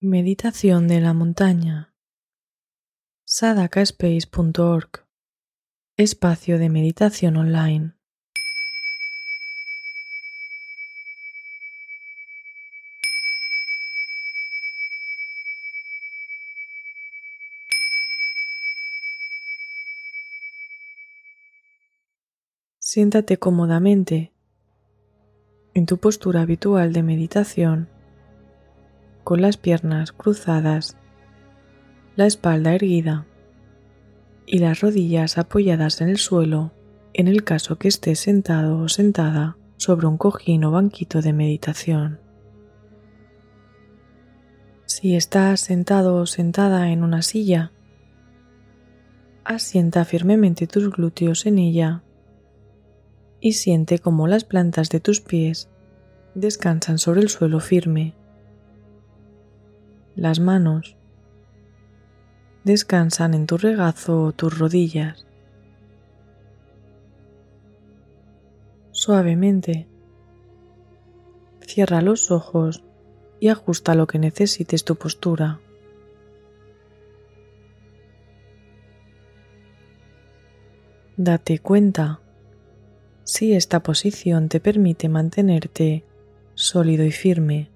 Meditación de la montaña. sadakaspace.org. Espacio de meditación online. Siéntate cómodamente en tu postura habitual de meditación con las piernas cruzadas, la espalda erguida y las rodillas apoyadas en el suelo en el caso que estés sentado o sentada sobre un cojín o banquito de meditación. Si estás sentado o sentada en una silla, asienta firmemente tus glúteos en ella y siente cómo las plantas de tus pies descansan sobre el suelo firme. Las manos descansan en tu regazo o tus rodillas. Suavemente, cierra los ojos y ajusta lo que necesites tu postura. Date cuenta si esta posición te permite mantenerte sólido y firme,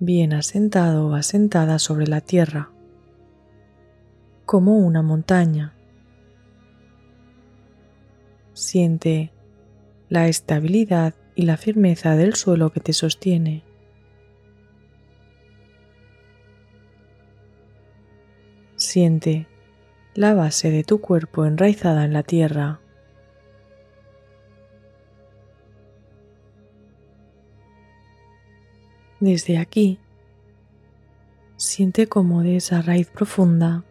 bien asentado o asentada sobre la tierra, como una montaña. Siente la estabilidad y la firmeza del suelo que te sostiene. Siente la base de tu cuerpo enraizada en la tierra. Desde aquí, siente como de esa raíz profunda,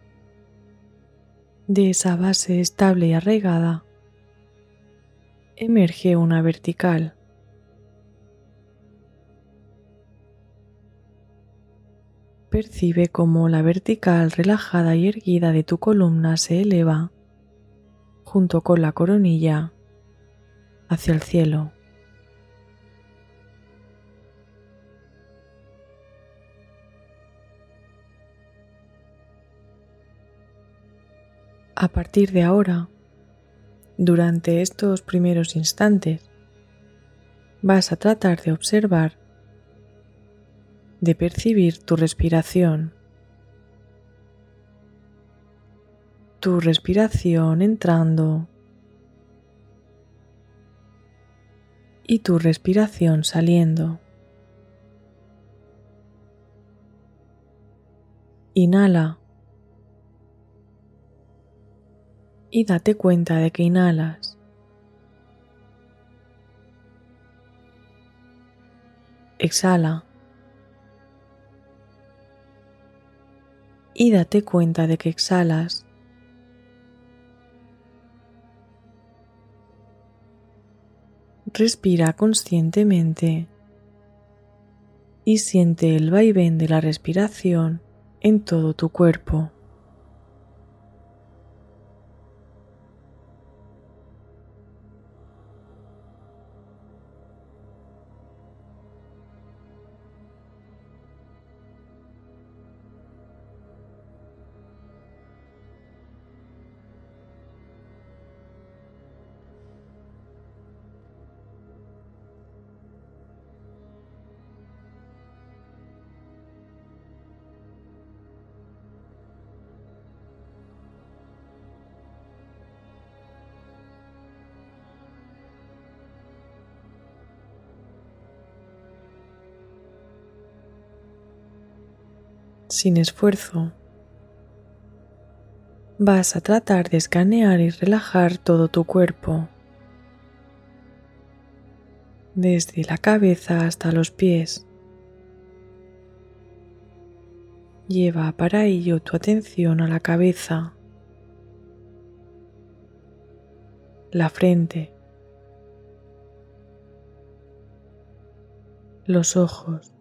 de esa base estable y arraigada, emerge una vertical. Percibe cómo la vertical relajada y erguida de tu columna se eleva junto con la coronilla hacia el cielo. A partir de ahora, durante estos primeros instantes, vas a tratar de observar, de percibir tu respiración. Tu respiración entrando y tu respiración saliendo. Inhala y date cuenta de que inhalas. Exhala. Y date cuenta de que exhalas. Respira conscientemente y siente el vaivén de la respiración en todo tu cuerpo. Sin esfuerzo. Vas a tratar de escanear y relajar todo tu cuerpo, desde la cabeza hasta los pies. Lleva para ello tu atención a la cabeza, la frente, los ojos,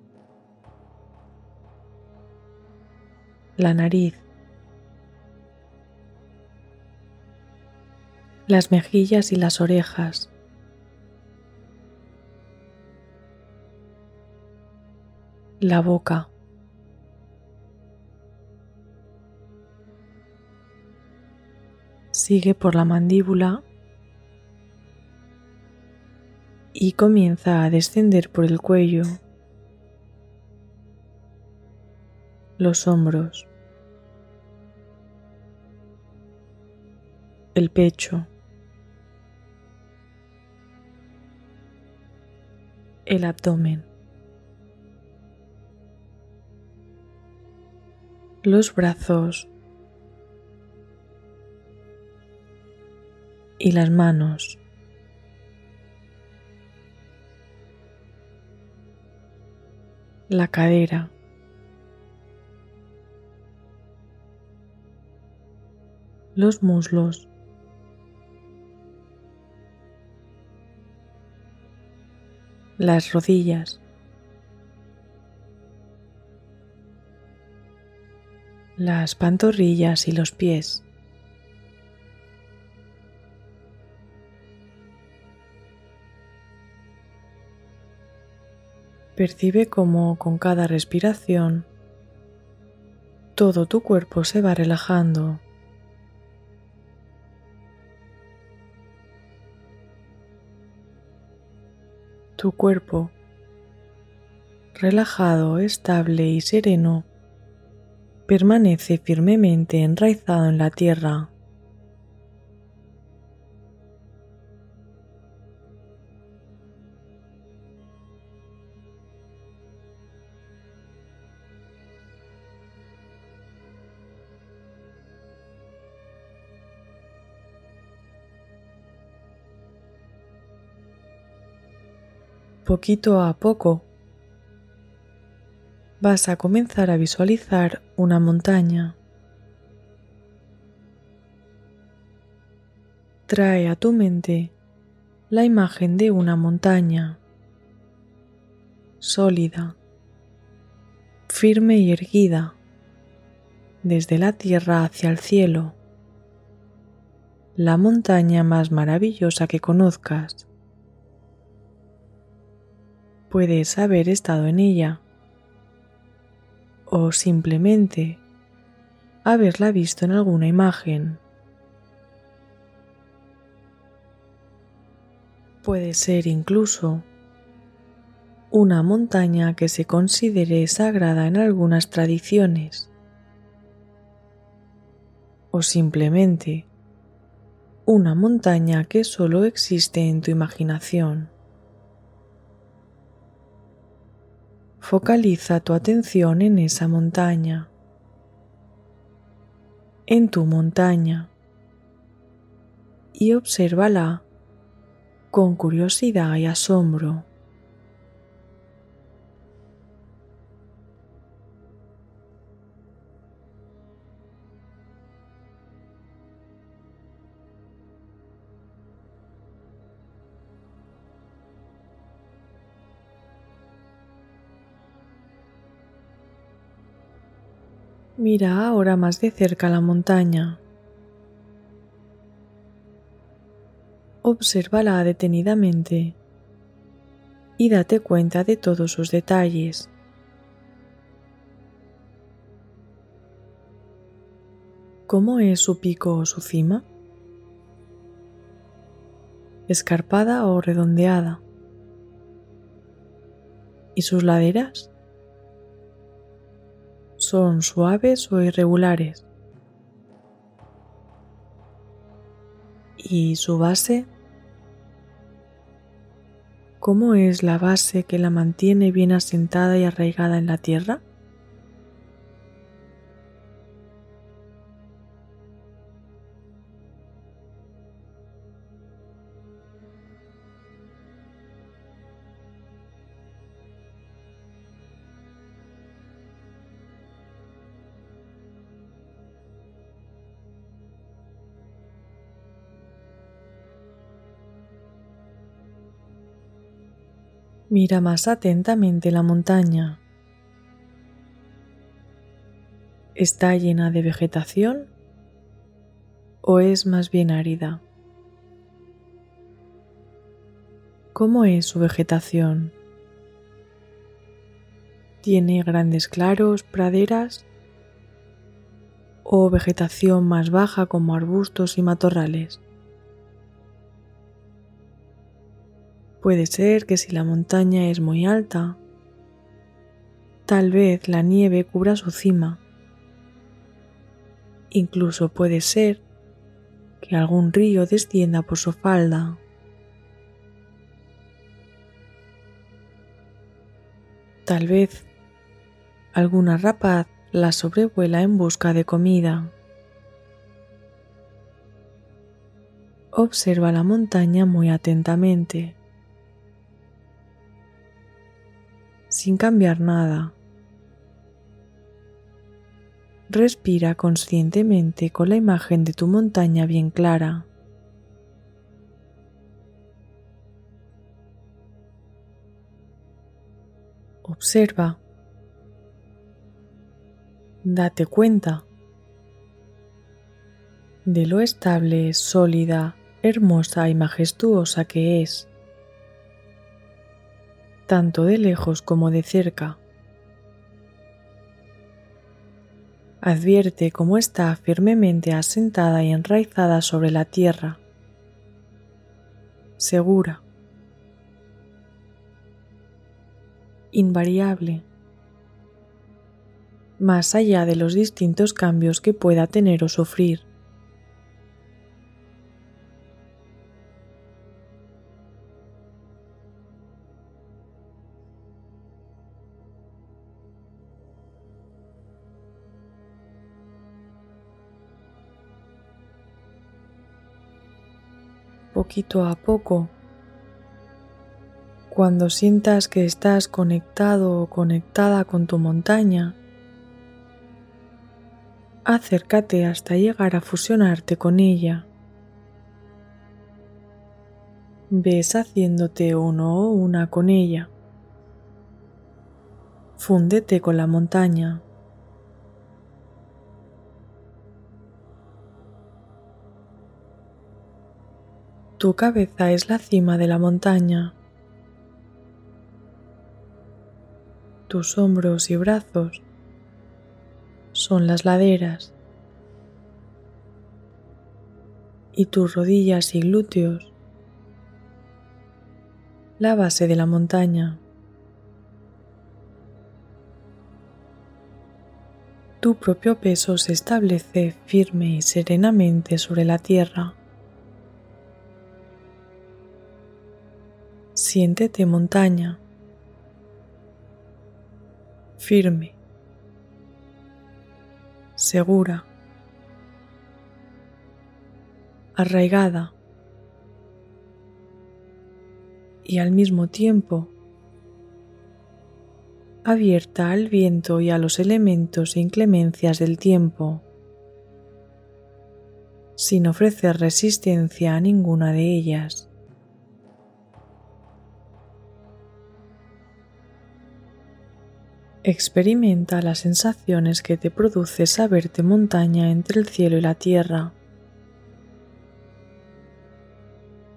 la nariz, las mejillas y las orejas. la boca. Sigue por la mandíbula y comienza a descender por el cuello, los hombros, el pecho, el abdomen, los brazos. Y las manos. la cadera, los muslos, las rodillas, las pantorrillas y los pies. Percibe cómo con cada respiración todo tu cuerpo se va relajando. Tu cuerpo, relajado, estable y sereno, permanece firmemente enraizado en la tierra. Poquito a poco vas a comenzar a visualizar una montaña. Trae a tu mente la imagen de una montaña sólida, firme y erguida desde la tierra hacia el cielo, la montaña más maravillosa que conozcas puedes haber estado en ella o simplemente haberla visto en alguna imagen. Puede ser incluso una montaña que se considere sagrada en algunas tradiciones o simplemente una montaña que solo existe en tu imaginación. Focaliza tu atención en esa montaña, en tu montaña, y obsérvala con curiosidad y asombro. Mira ahora más de cerca la montaña. Obsérvala detenidamente y date cuenta de todos sus detalles. ¿Cómo es su pico o su cima? ¿Escarpada o redondeada? ¿Y sus laderas? Son suaves o irregulares. ¿Y su base? ¿Cómo es la base que la mantiene bien asentada y arraigada en la tierra? Mira más atentamente la montaña. ¿Está llena de vegetación o es más bien árida? ¿Cómo es su vegetación? ¿Tiene grandes claros, praderas? o vegetación más baja como arbustos y matorrales. Puede ser que si la montaña es muy alta, tal vez la nieve cubra su cima. Incluso puede ser que algún río descienda por su falda. Tal vez alguna rapaz la sobrevuela en busca de comida. Observa la montaña muy atentamente, sin cambiar nada. Respira conscientemente con la imagen de tu montaña bien clara. Observa. Date cuenta de lo estable, sólida, hermosa y majestuosa que es, tanto de lejos como de cerca. Advierte cómo está firmemente asentada y enraizada sobre la tierra, segura, invariable, más allá de los distintos cambios que pueda tener o sufrir. Poquito a poco. Cuando sientas que estás conectado o conectada con tu montaña, acércate hasta llegar a fusionarte con ella. Ves haciéndote uno o una con ella. Fúndete con la montaña. Tu cabeza es la cima de la montaña. Tus hombros y brazos son las laderas. Y tus rodillas y glúteos la base de la montaña. Tu propio peso se establece firme y serenamente sobre la tierra. Siéntete montaña, firme, segura, arraigada. Y al mismo tiempo abierta al viento y a los elementos e inclemencias del tiempo, sin ofrecer resistencia a ninguna de ellas. Experimenta las sensaciones que te produce saberte montaña entre el cielo y la tierra.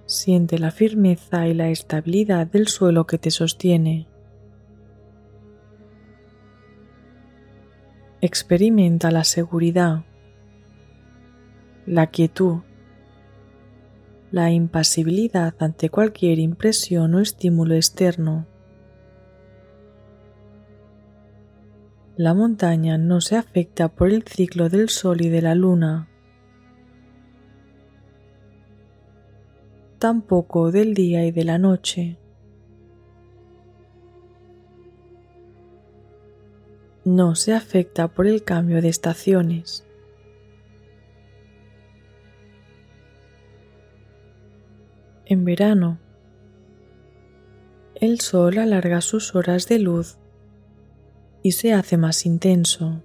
Siente la firmeza y la estabilidad del suelo que te sostiene. Experimenta la seguridad, la quietud, la impasibilidad ante cualquier impresión o estímulo externo. La montaña no se afecta por el ciclo del Sol y de la Luna, tampoco del día y de la noche. No se afecta por el cambio de estaciones. En verano, el sol alarga sus horas de luz y se hace más intenso.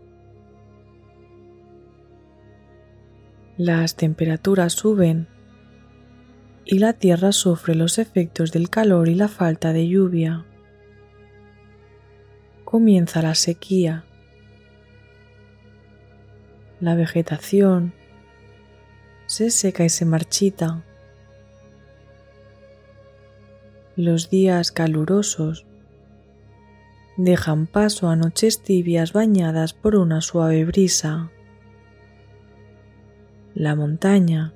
Las temperaturas suben y la tierra sufre los efectos del calor y la falta de lluvia. Comienza la sequía. La vegetación se seca y se marchita. Los días calurosos dejan paso a noches tibias bañadas por una suave brisa. la montaña,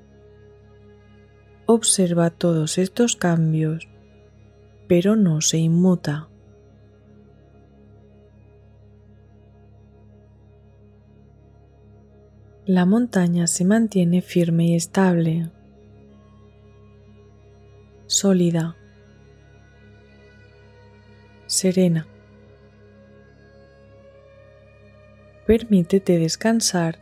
observa todos estos cambios, pero no se inmuta. La montaña se mantiene firme y estable, sólida, serena. Permítete descansar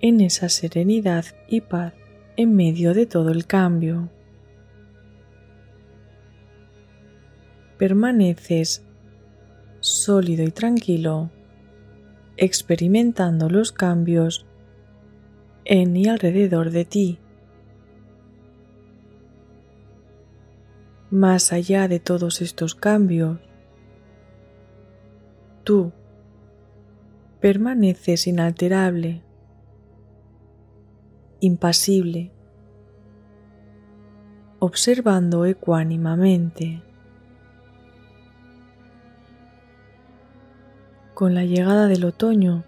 en esa serenidad y paz en medio de todo el cambio. Permaneces sólido y tranquilo, experimentando los cambios en y alrededor de ti. Más allá de todos estos cambios, tú permaneces inalterable, impasible, observando ecuánimamente. Con la llegada del otoño,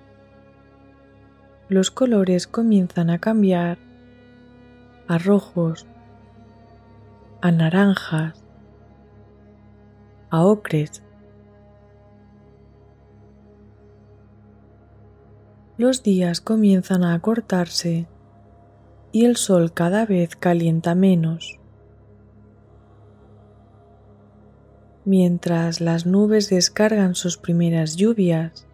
los colores comienzan a cambiar a rojos, a naranjas, a ocres. Los días comienzan a acortarse y el sol cada vez calienta menos. Mientras las nubes descargan sus primeras lluvias,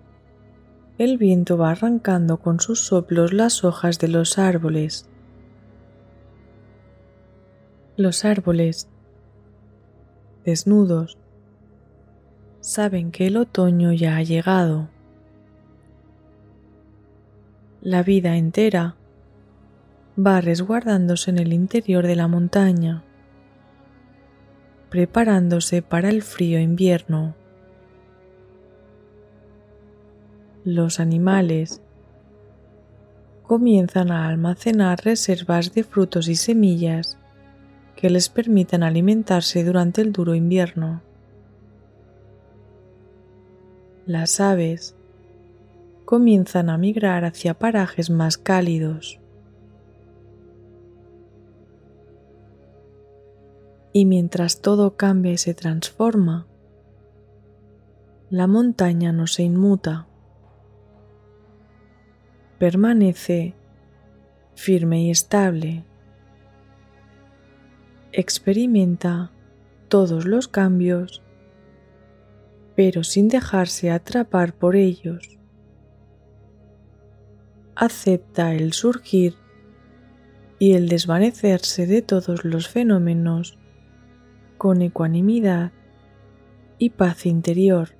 el viento va arrancando con sus soplos las hojas de los árboles. Los árboles, desnudos, saben que el otoño ya ha llegado. La vida entera va resguardándose en el interior de la montaña, preparándose para el frío invierno. Los animales comienzan a almacenar reservas de frutos y semillas que les permitan alimentarse durante el duro invierno. Las aves comienzan a migrar hacia parajes más cálidos. y mientras todo cambia y se transforma, la montaña no se inmuta, permanece firme y estable, experimenta todos los cambios, pero sin dejarse atrapar por ellos. Acepta el surgir y el desvanecerse de todos los fenómenos con ecuanimidad y paz interior.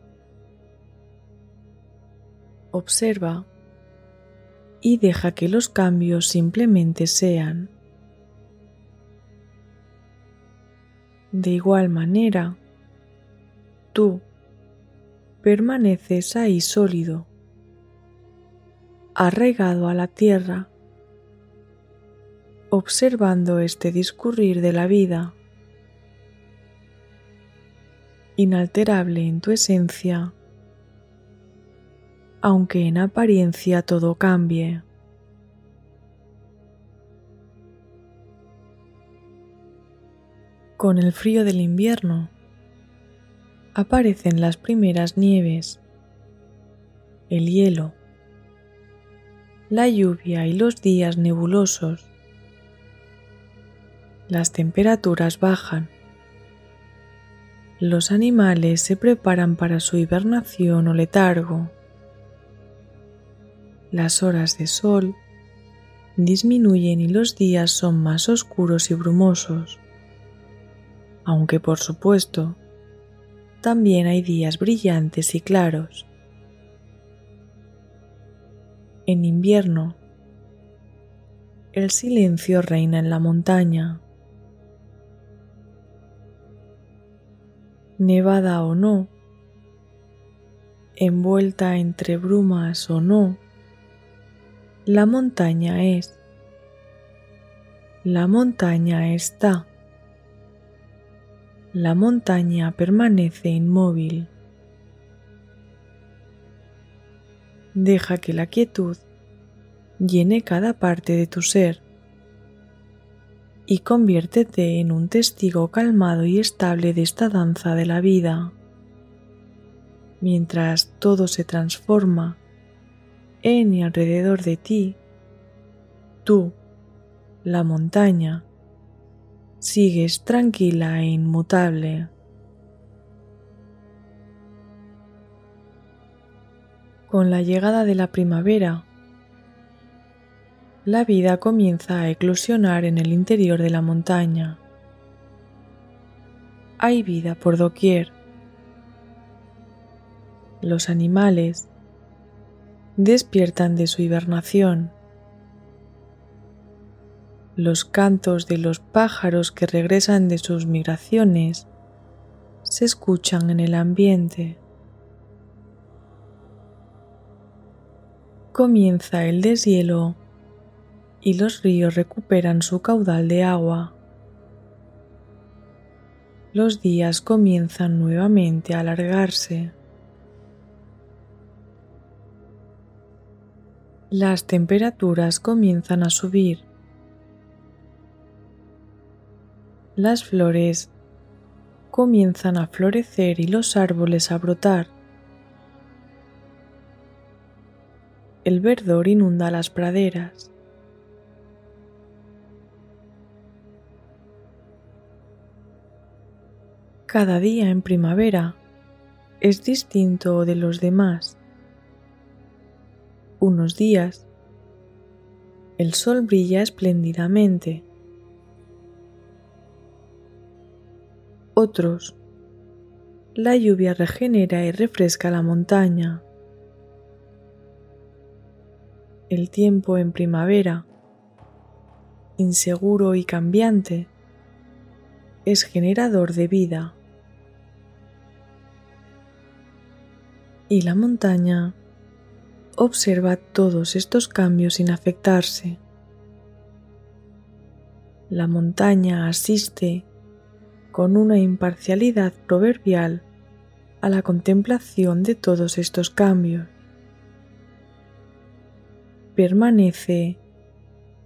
Observa y deja que los cambios simplemente sean. De igual manera, tú permaneces ahí sólido, arraigado a la tierra, observando este discurrir de la vida inalterable en tu esencia, aunque en apariencia todo cambie. Con el frío del invierno aparecen las primeras nieves, el hielo, la lluvia y los días nebulosos. Las temperaturas bajan los animales se preparan para su hibernación o letargo. Las horas de sol disminuyen y los días son más oscuros y brumosos. Aunque por supuesto, también hay días brillantes y claros. En invierno, el silencio reina en la montaña. nevada o no, envuelta entre brumas o no, la montaña es, la montaña está, la montaña permanece inmóvil. Deja que la quietud llene cada parte de tu ser y conviértete en un testigo calmado y estable de esta danza de la vida. Mientras todo se transforma en y alrededor de ti, tú, la montaña, sigues tranquila e inmutable. Con la llegada de la primavera, la vida comienza a eclosionar en el interior de la montaña. Hay vida por doquier. Los animales despiertan de su hibernación. Los cantos de los pájaros que regresan de sus migraciones se escuchan en el ambiente. Comienza el deshielo y los ríos recuperan su caudal de agua. Los días comienzan nuevamente a alargarse. Las temperaturas comienzan a subir. Las flores comienzan a florecer y los árboles a brotar. El verdor inunda las praderas. Cada día en primavera es distinto de los demás. Unos días el sol brilla espléndidamente. Otros, la lluvia regenera y refresca la montaña. El tiempo en primavera, inseguro y cambiante, es generador de vida. y la montaña observa todos estos cambios sin afectarse. La montaña asiste con una imparcialidad proverbial a la contemplación de todos estos cambios. Permanece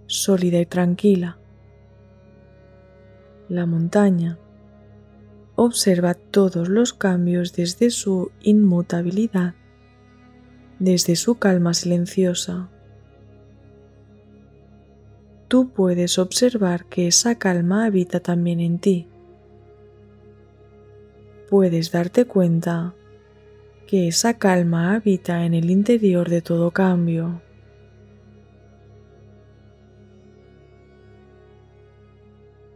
sólida y tranquila. La montaña observa todos los cambios desde su inmutabilidad, desde su calma silenciosa. Tú puedes observar que esa calma habita también en ti. Puedes darte cuenta que esa calma habita en el interior de todo cambio.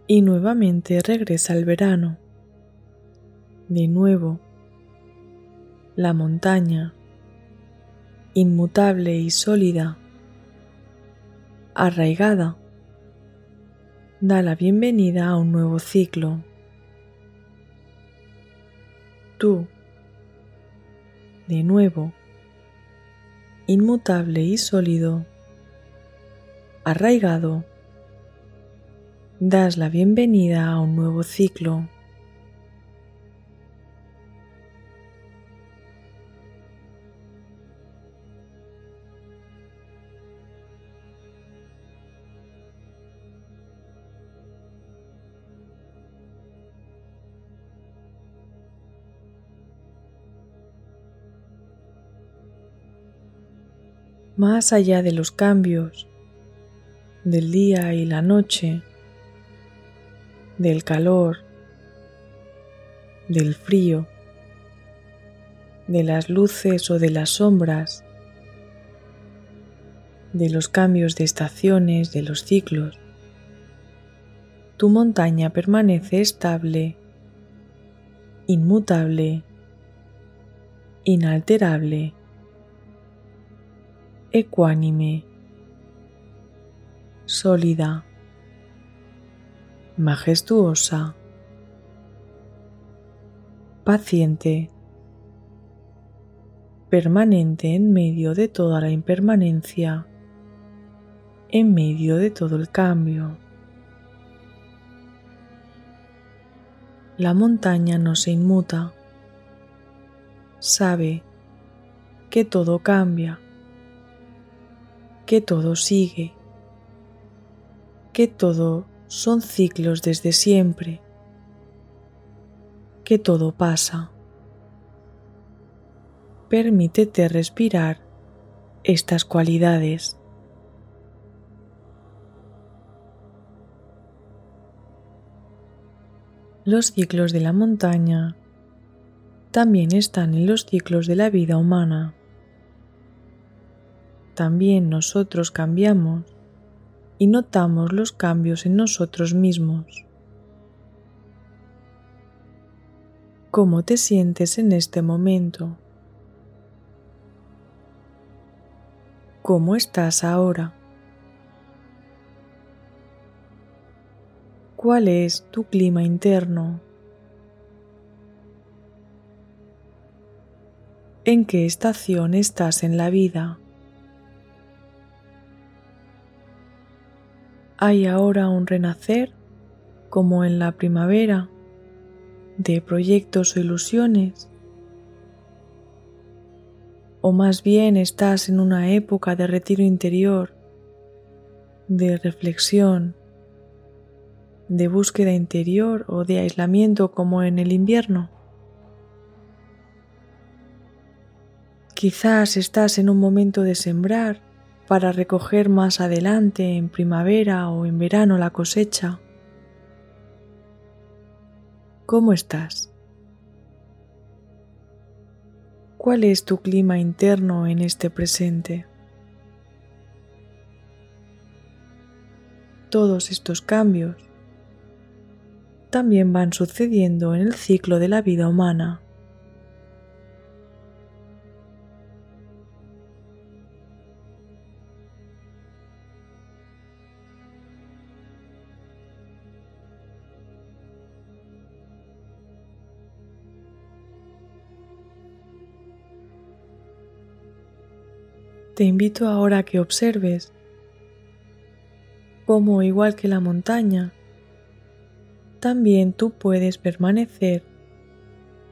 Y nuevamente regresa el verano de nuevo la montaña, inmutable y sólida, arraigada, da la bienvenida a un nuevo ciclo. Tú, de nuevo, inmutable y sólido, arraigado, das la bienvenida a un nuevo ciclo. más allá de los cambios del día y la noche, del calor, del frío, de las luces o de las sombras, de los cambios de estaciones, de los ciclos. Tu montaña permanece estable, inmutable, inalterable ecuánime, sólida, majestuosa, paciente, permanente en medio de toda la impermanencia, en medio de todo el cambio. La montaña no se inmuta, sabe que todo cambia. Que todo sigue, que todo son ciclos desde siempre, que todo pasa. Permítete respirar estas cualidades. Los ciclos de la montaña también están en los ciclos de la vida humana. También nosotros cambiamos y notamos los cambios en nosotros mismos. ¿Cómo te sientes en este momento? ¿Cómo estás ahora? ¿Cuál es tu clima interno? ¿En qué estación estás en la vida? ¿Hay ahora un renacer, como en la primavera, de proyectos o ilusiones? ¿O más bien estás en una época de retiro interior, de reflexión, de búsqueda interior o de aislamiento como en el invierno. Quizás estás en un momento de sembrar para recoger más adelante en primavera o en verano la cosecha. ¿Cómo estás? ¿Cuál es tu clima interno en este presente? Todos estos cambios también van sucediendo en el ciclo de la vida humana. Te invito ahora a que observes cómo, igual que la montaña, también tú puedes permanecer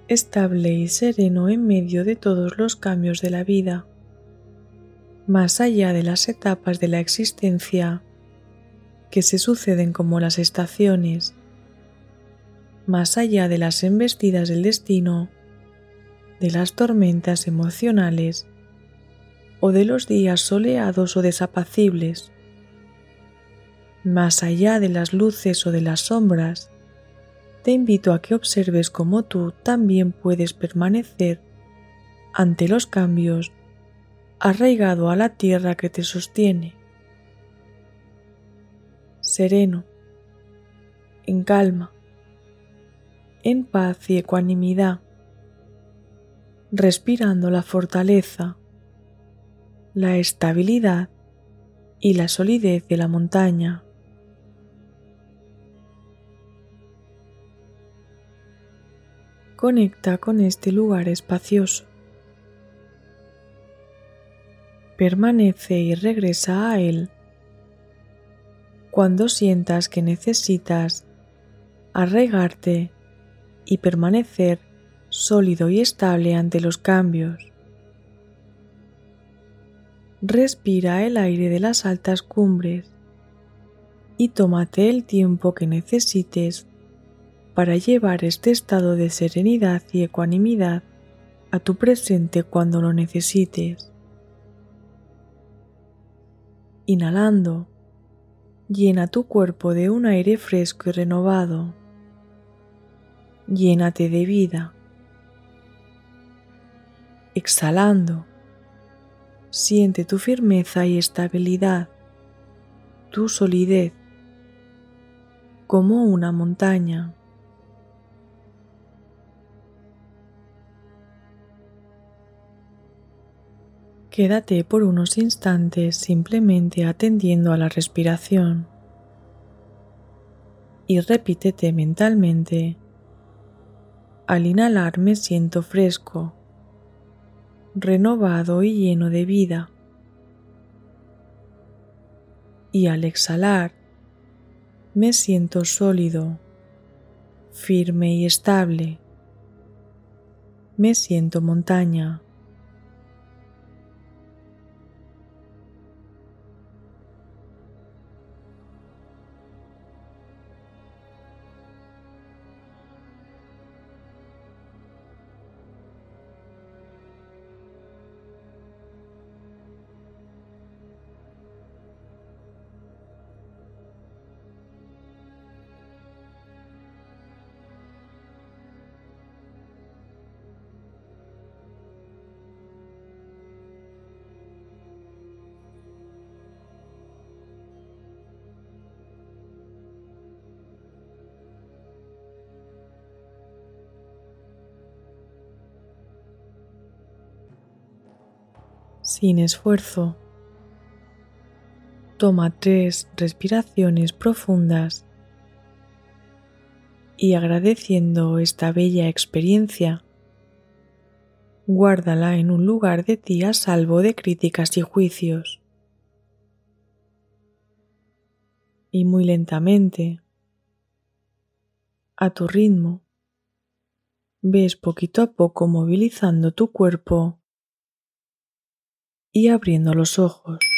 estable y sereno en medio de todos los cambios de la vida, más allá de las etapas de la existencia que se suceden como las estaciones, más allá de las embestidas del destino, de las tormentas emocionales o de los días soleados o desapacibles, más allá de las luces o de las sombras, te invito a que observes cómo tú también puedes permanecer ante los cambios arraigado a la tierra que te sostiene, sereno, en calma, en paz y ecuanimidad, respirando la fortaleza, la estabilidad y la solidez de la montaña. conecta con este lugar espacioso. Permanece y regresa a él cuando sientas que necesitas arraigarte y permanecer sólido y estable ante los cambios. Respira el aire de las altas cumbres y tómate el tiempo que necesites para llevar este estado de serenidad y ecuanimidad a tu presente cuando lo necesites. Inhalando, llena tu cuerpo de un aire fresco y renovado. Llénate de vida. Exhalando, siente tu firmeza y estabilidad, tu solidez, como una montaña. Quédate por unos instantes simplemente atendiendo a la respiración y repítete mentalmente, al inhalar me siento fresco, renovado y lleno de vida. Y al exhalar me siento sólido, firme y estable. Me siento montaña. Sin esfuerzo. Toma tres respiraciones profundas y agradeciendo esta bella experiencia, guárdala en un lugar de ti a salvo de críticas y juicios. Y muy lentamente, a tu ritmo, ves poquito a poco movilizando tu cuerpo y abriendo los ojos.